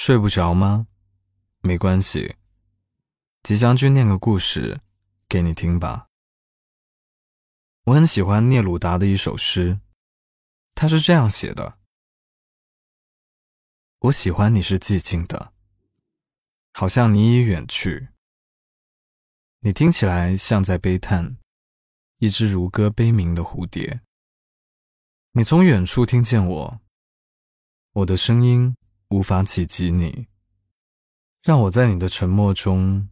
睡不着吗？没关系，吉祥君念个故事给你听吧。我很喜欢聂鲁达的一首诗，他是这样写的：“我喜欢你是寂静的，好像你已远去。你听起来像在悲叹，一只如歌悲鸣的蝴蝶。你从远处听见我，我的声音。”无法企及你，让我在你的沉默中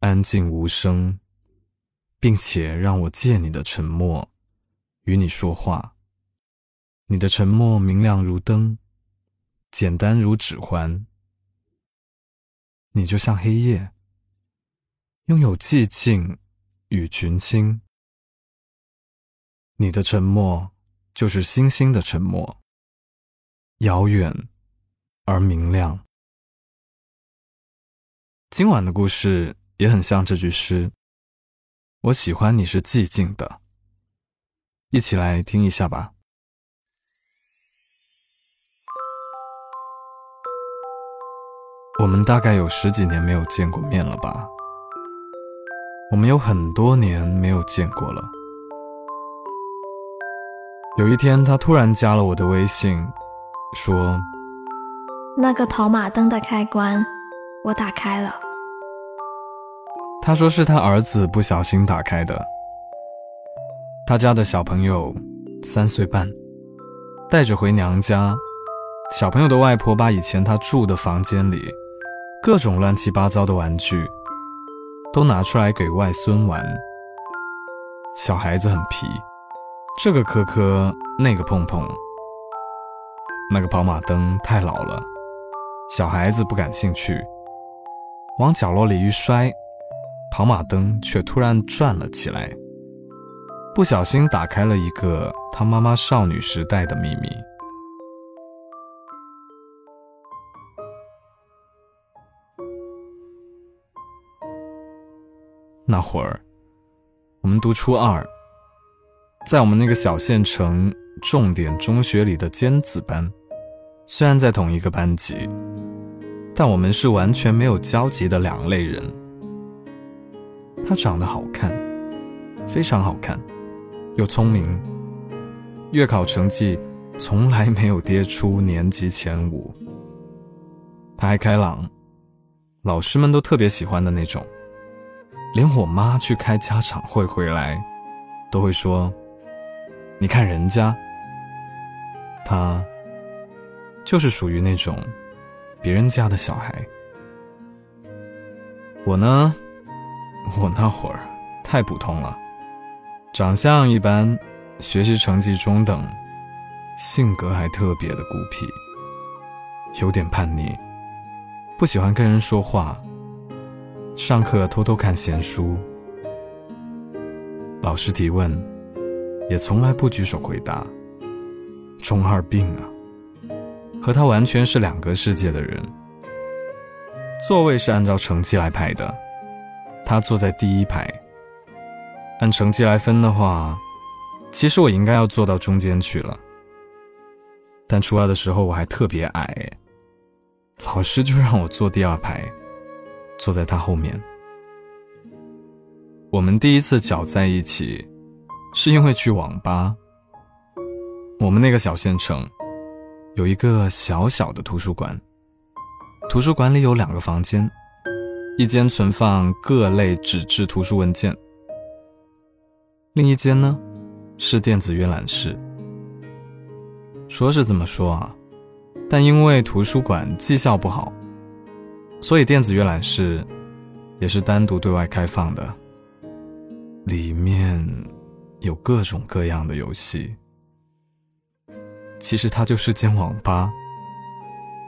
安静无声，并且让我借你的沉默与你说话。你的沉默明亮如灯，简单如指环。你就像黑夜，拥有寂静与群星。你的沉默就是星星的沉默，遥远。而明亮。今晚的故事也很像这句诗。我喜欢你是寂静的，一起来听一下吧。我们大概有十几年没有见过面了吧？我们有很多年没有见过了。有一天，他突然加了我的微信，说。那个跑马灯的开关，我打开了。他说是他儿子不小心打开的。他家的小朋友三岁半，带着回娘家。小朋友的外婆把以前他住的房间里各种乱七八糟的玩具都拿出来给外孙玩。小孩子很皮，这个磕磕，那个碰碰。那个跑马灯太老了。小孩子不感兴趣，往角落里一摔，跑马灯却突然转了起来。不小心打开了一个他妈妈少女时代的秘密。那会儿，我们读初二，在我们那个小县城重点中学里的尖子班。虽然在同一个班级，但我们是完全没有交集的两类人。他长得好看，非常好看，又聪明，月考成绩从来没有跌出年级前五。他还开朗，老师们都特别喜欢的那种，连我妈去开家长会回来，都会说：“你看人家，他。”就是属于那种别人家的小孩。我呢，我那会儿太普通了，长相一般，学习成绩中等，性格还特别的孤僻，有点叛逆，不喜欢跟人说话，上课偷偷看闲书，老师提问也从来不举手回答，中二病啊！和他完全是两个世界的人。座位是按照成绩来排的，他坐在第一排。按成绩来分的话，其实我应该要坐到中间去了。但初二的时候我还特别矮，老师就让我坐第二排，坐在他后面。我们第一次搅在一起，是因为去网吧。我们那个小县城。有一个小小的图书馆，图书馆里有两个房间，一间存放各类纸质图书文件，另一间呢是电子阅览室。说是这么说啊，但因为图书馆绩效不好，所以电子阅览室也是单独对外开放的，里面有各种各样的游戏。其实它就是间网吧。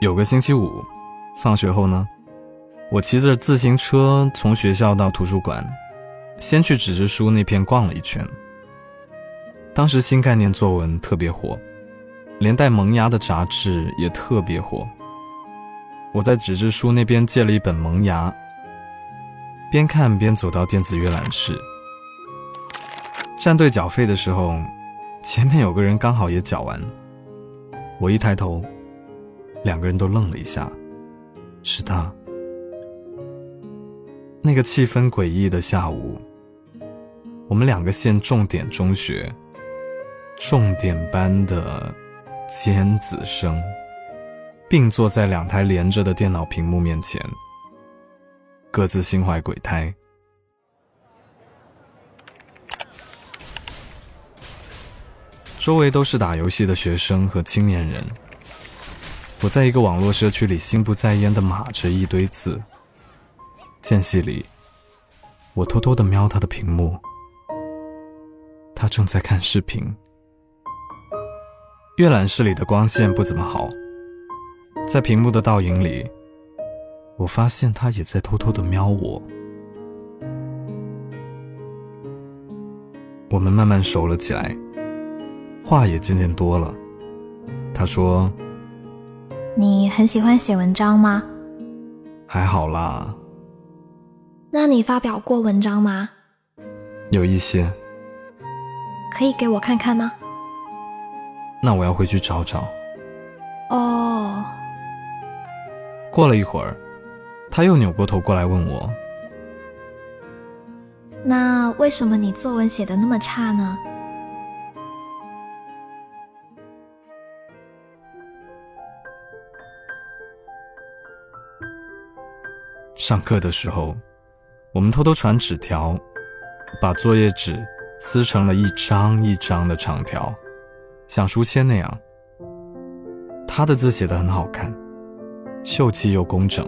有个星期五，放学后呢，我骑着自行车从学校到图书馆，先去纸质书那片逛了一圈。当时新概念作文特别火，连带萌芽的杂志也特别火。我在纸质书那边借了一本《萌芽》，边看边走到电子阅览室，站队缴费的时候，前面有个人刚好也缴完。我一抬头，两个人都愣了一下，是他。那个气氛诡异的下午，我们两个县重点中学重点班的尖子生，并坐在两台连着的电脑屏幕面前，各自心怀鬼胎。周围都是打游戏的学生和青年人。我在一个网络社区里心不在焉的码着一堆字。间隙里，我偷偷的瞄他的屏幕，他正在看视频。阅览室里的光线不怎么好，在屏幕的倒影里，我发现他也在偷偷的瞄我。我们慢慢熟了起来。话也渐渐多了。他说：“你很喜欢写文章吗？”还好啦。那你发表过文章吗？有一些。可以给我看看吗？那我要回去找找。哦。过了一会儿，他又扭过头过来问我：“那为什么你作文写的那么差呢？”上课的时候，我们偷偷传纸条，把作业纸撕成了一张一张的长条，像书签那样。他的字写得很好看，秀气又工整，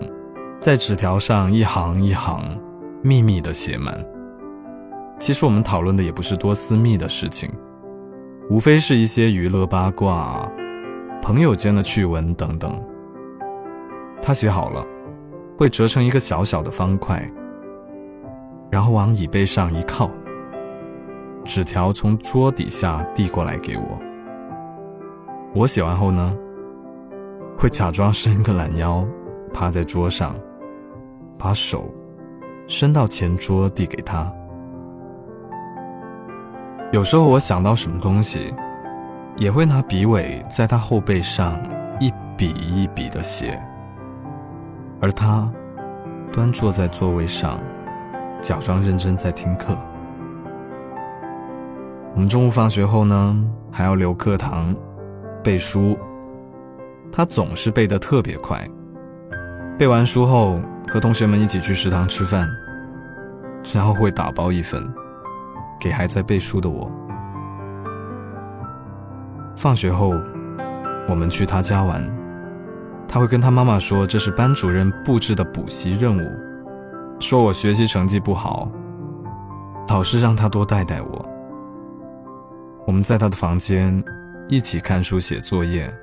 在纸条上一行一行密密的写满。其实我们讨论的也不是多私密的事情，无非是一些娱乐八卦、朋友间的趣闻等等。他写好了。会折成一个小小的方块，然后往椅背上一靠，纸条从桌底下递过来给我。我写完后呢，会假装伸个懒腰，趴在桌上，把手伸到前桌递给他。有时候我想到什么东西，也会拿笔尾在他后背上一笔一笔的写。而他端坐在座位上，假装认真在听课。我们中午放学后呢，还要留课堂背书。他总是背得特别快。背完书后，和同学们一起去食堂吃饭，然后会打包一份给还在背书的我。放学后，我们去他家玩。他会跟他妈妈说这是班主任布置的补习任务，说我学习成绩不好，老师让他多带带我。我们在他的房间一起看书写作业，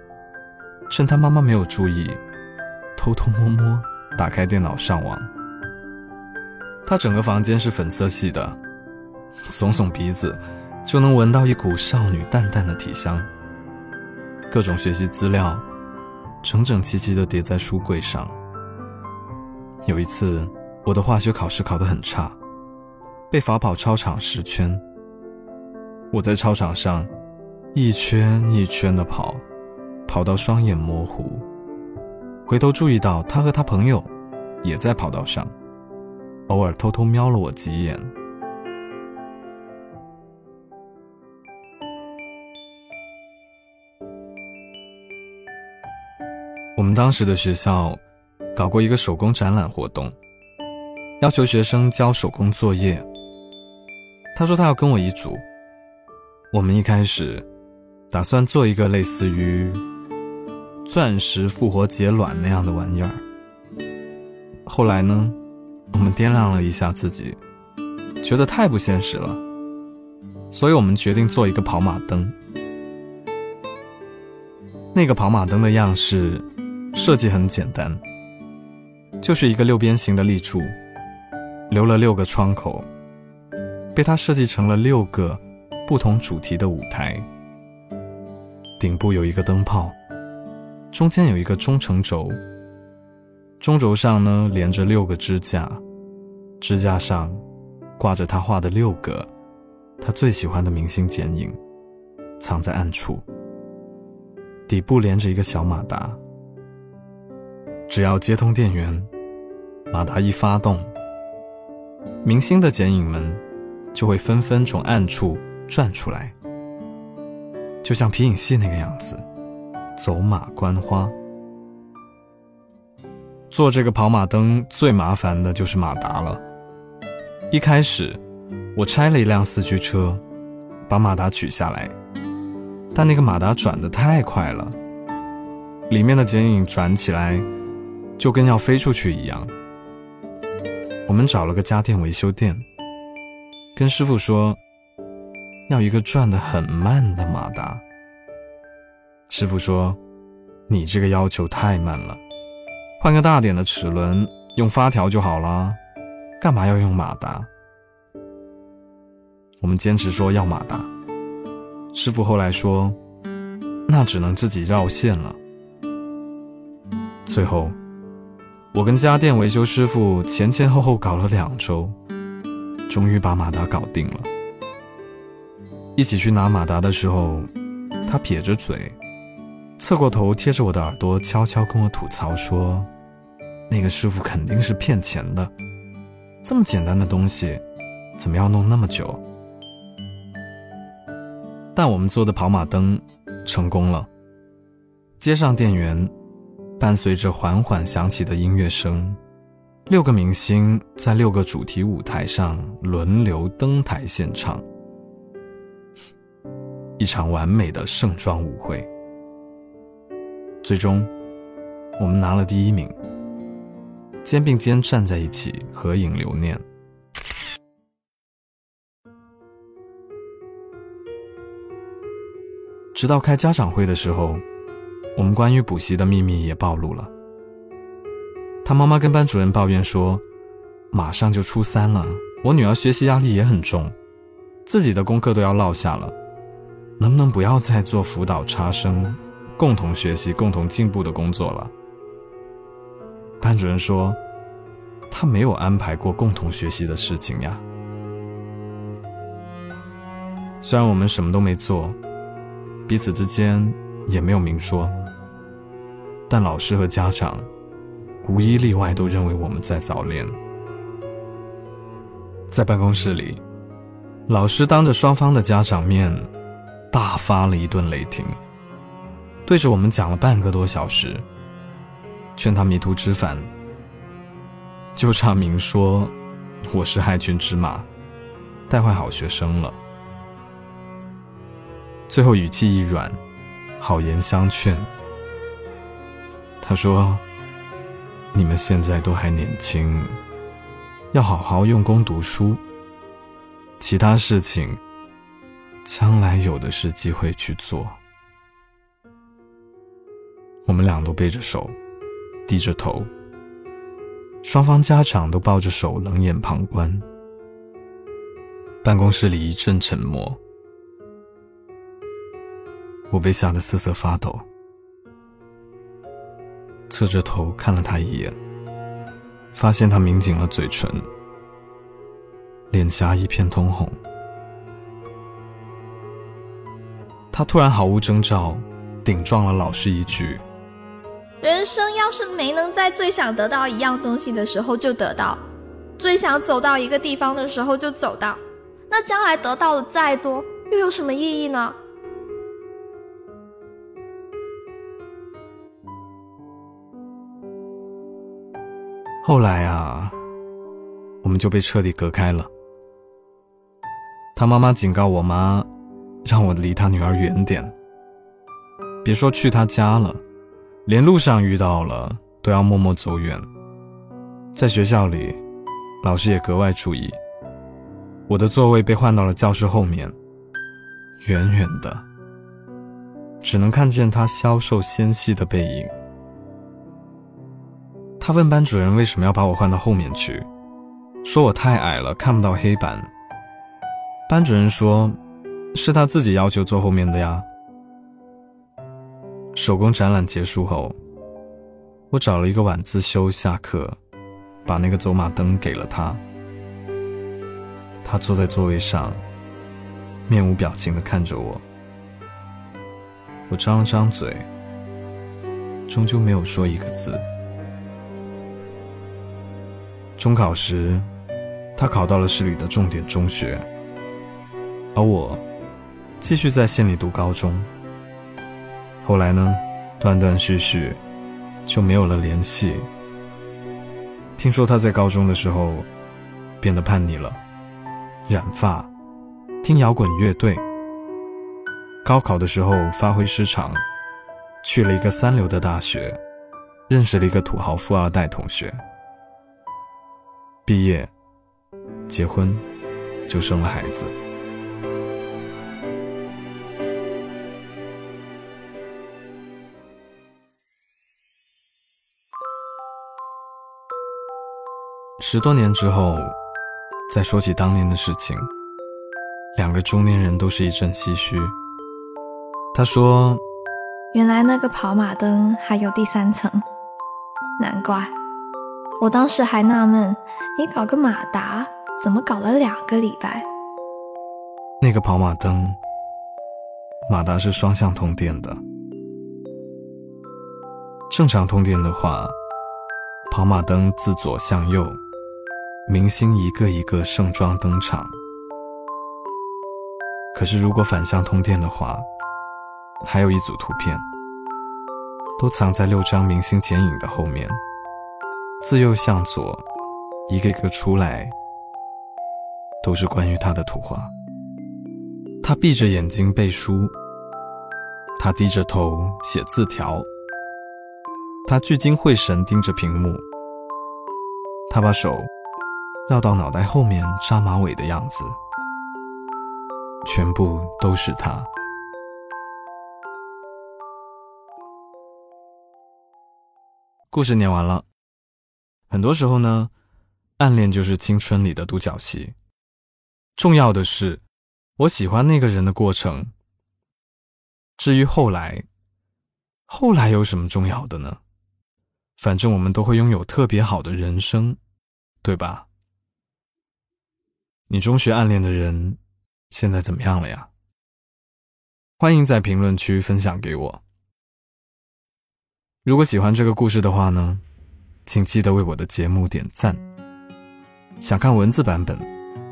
趁他妈妈没有注意，偷偷摸摸打开电脑上网。他整个房间是粉色系的，耸耸鼻子就能闻到一股少女淡淡的体香。各种学习资料。整整齐齐地叠在书柜上。有一次，我的化学考试考得很差，被罚跑操场十圈。我在操场上一圈一圈地跑，跑到双眼模糊。回头注意到他和他朋友也在跑道上，偶尔偷偷瞄了我几眼。我们当时的学校搞过一个手工展览活动，要求学生交手工作业。他说他要跟我一组。我们一开始打算做一个类似于钻石复活节卵那样的玩意儿。后来呢，我们掂量了一下自己，觉得太不现实了，所以我们决定做一个跑马灯。那个跑马灯的样式。设计很简单，就是一个六边形的立柱，留了六个窗口，被他设计成了六个不同主题的舞台。顶部有一个灯泡，中间有一个中程轴，中轴上呢连着六个支架，支架上挂着他画的六个他最喜欢的明星剪影，藏在暗处。底部连着一个小马达。只要接通电源，马达一发动，明星的剪影们就会纷纷从暗处转出来，就像皮影戏那个样子，走马观花。做这个跑马灯最麻烦的就是马达了。一开始，我拆了一辆四驱车，把马达取下来，但那个马达转得太快了，里面的剪影转起来就跟要飞出去一样。我们找了个家电维修店，跟师傅说要一个转得很慢的马达。师傅说：“你这个要求太慢了。”换个大点的齿轮，用发条就好了，干嘛要用马达？我们坚持说要马达。师傅后来说，那只能自己绕线了。最后，我跟家电维修师傅前前后后搞了两周，终于把马达搞定了。一起去拿马达的时候，他撇着嘴。侧过头贴着我的耳朵，悄悄跟我吐槽说：“那个师傅肯定是骗钱的，这么简单的东西，怎么要弄那么久？”但我们做的跑马灯成功了，接上电源，伴随着缓缓响起的音乐声，六个明星在六个主题舞台上轮流登台献唱，一场完美的盛装舞会。最终，我们拿了第一名，肩并肩站在一起合影留念。直到开家长会的时候，我们关于补习的秘密也暴露了。他妈妈跟班主任抱怨说：“马上就初三了，我女儿学习压力也很重，自己的功课都要落下了，能不能不要再做辅导差生？”共同学习、共同进步的工作了。班主任说：“他没有安排过共同学习的事情呀。”虽然我们什么都没做，彼此之间也没有明说，但老师和家长无一例外都认为我们在早恋。在办公室里，老师当着双方的家长面，大发了一顿雷霆。对着我们讲了半个多小时，劝他迷途知返，就差明说我是害群之马，带坏好学生了。最后语气一软，好言相劝。他说：“你们现在都还年轻，要好好用功读书，其他事情将来有的是机会去做。”我们俩都背着手，低着头。双方家长都抱着手，冷眼旁观。办公室里一阵沉默。我被吓得瑟瑟发抖，侧着头看了他一眼，发现他抿紧了嘴唇，脸颊一片通红。他突然毫无征兆，顶撞了老师一句。人生要是没能在最想得到一样东西的时候就得到，最想走到一个地方的时候就走到，那将来得到的再多又有什么意义呢？后来啊，我们就被彻底隔开了。他妈妈警告我妈，让我离他女儿远点，别说去他家了。连路上遇到了都要默默走远。在学校里，老师也格外注意。我的座位被换到了教室后面，远远的，只能看见他消瘦纤细的背影。他问班主任为什么要把我换到后面去，说我太矮了看不到黑板。班主任说，是他自己要求坐后面的呀。手工展览结束后，我找了一个晚自修下课，把那个走马灯给了他。他坐在座位上，面无表情的看着我。我张了张嘴，终究没有说一个字。中考时，他考到了市里的重点中学，而我继续在县里读高中。后来呢，断断续续就没有了联系。听说他在高中的时候变得叛逆了，染发，听摇滚乐队。高考的时候发挥失常，去了一个三流的大学，认识了一个土豪富二代同学。毕业，结婚，就生了孩子。十多年之后，再说起当年的事情，两个中年人都是一阵唏嘘。他说：“原来那个跑马灯还有第三层，难怪。”我当时还纳闷，你搞个马达怎么搞了两个礼拜？那个跑马灯，马达是双向通电的。正常通电的话，跑马灯自左向右，明星一个一个盛装登场。可是如果反向通电的话，还有一组图片，都藏在六张明星剪影的后面。自右向左，一个个出来，都是关于他的图画。他闭着眼睛背书，他低着头写字条，他聚精会神盯着屏幕，他把手绕到脑袋后面扎马尾的样子，全部都是他。故事念完了。很多时候呢，暗恋就是青春里的独角戏。重要的是，我喜欢那个人的过程。至于后来，后来有什么重要的呢？反正我们都会拥有特别好的人生，对吧？你中学暗恋的人现在怎么样了呀？欢迎在评论区分享给我。如果喜欢这个故事的话呢？请记得为我的节目点赞。想看文字版本，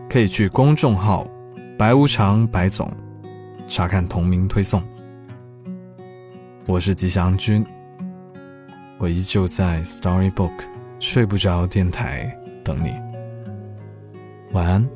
可以去公众号“白无常白总”查看同名推送。我是吉祥君，我依旧在 Storybook 睡不着电台等你。晚安。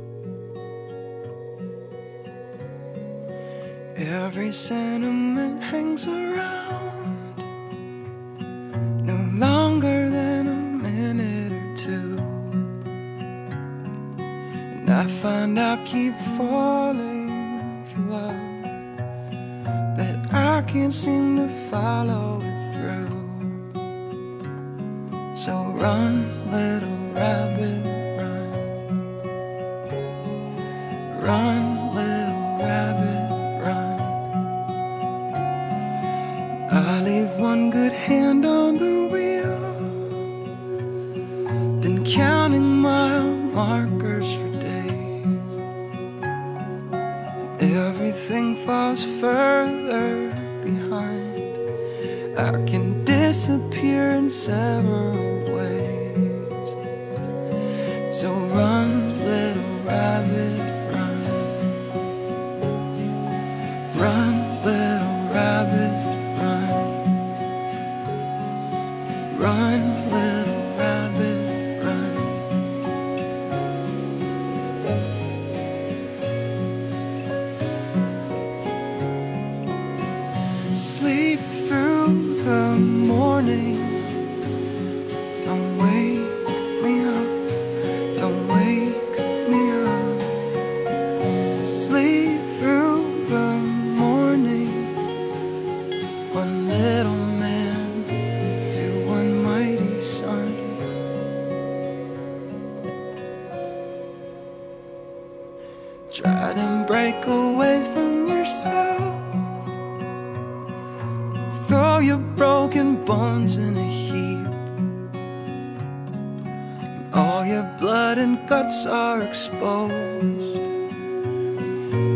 I find I keep falling for love But I can't seem to follow it through. So run, little rabbit, run. Run, little rabbit, run. I leave one good hand on the wheel Then counting mile markers everything falls further behind. I can disappear in several ways. So run, little rabbit, run. Run,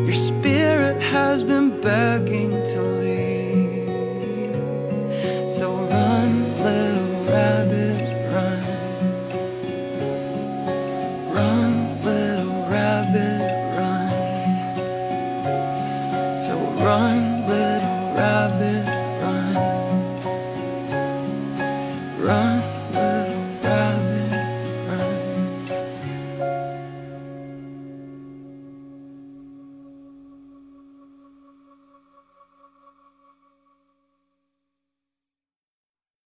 Your spirit has been begging to leave.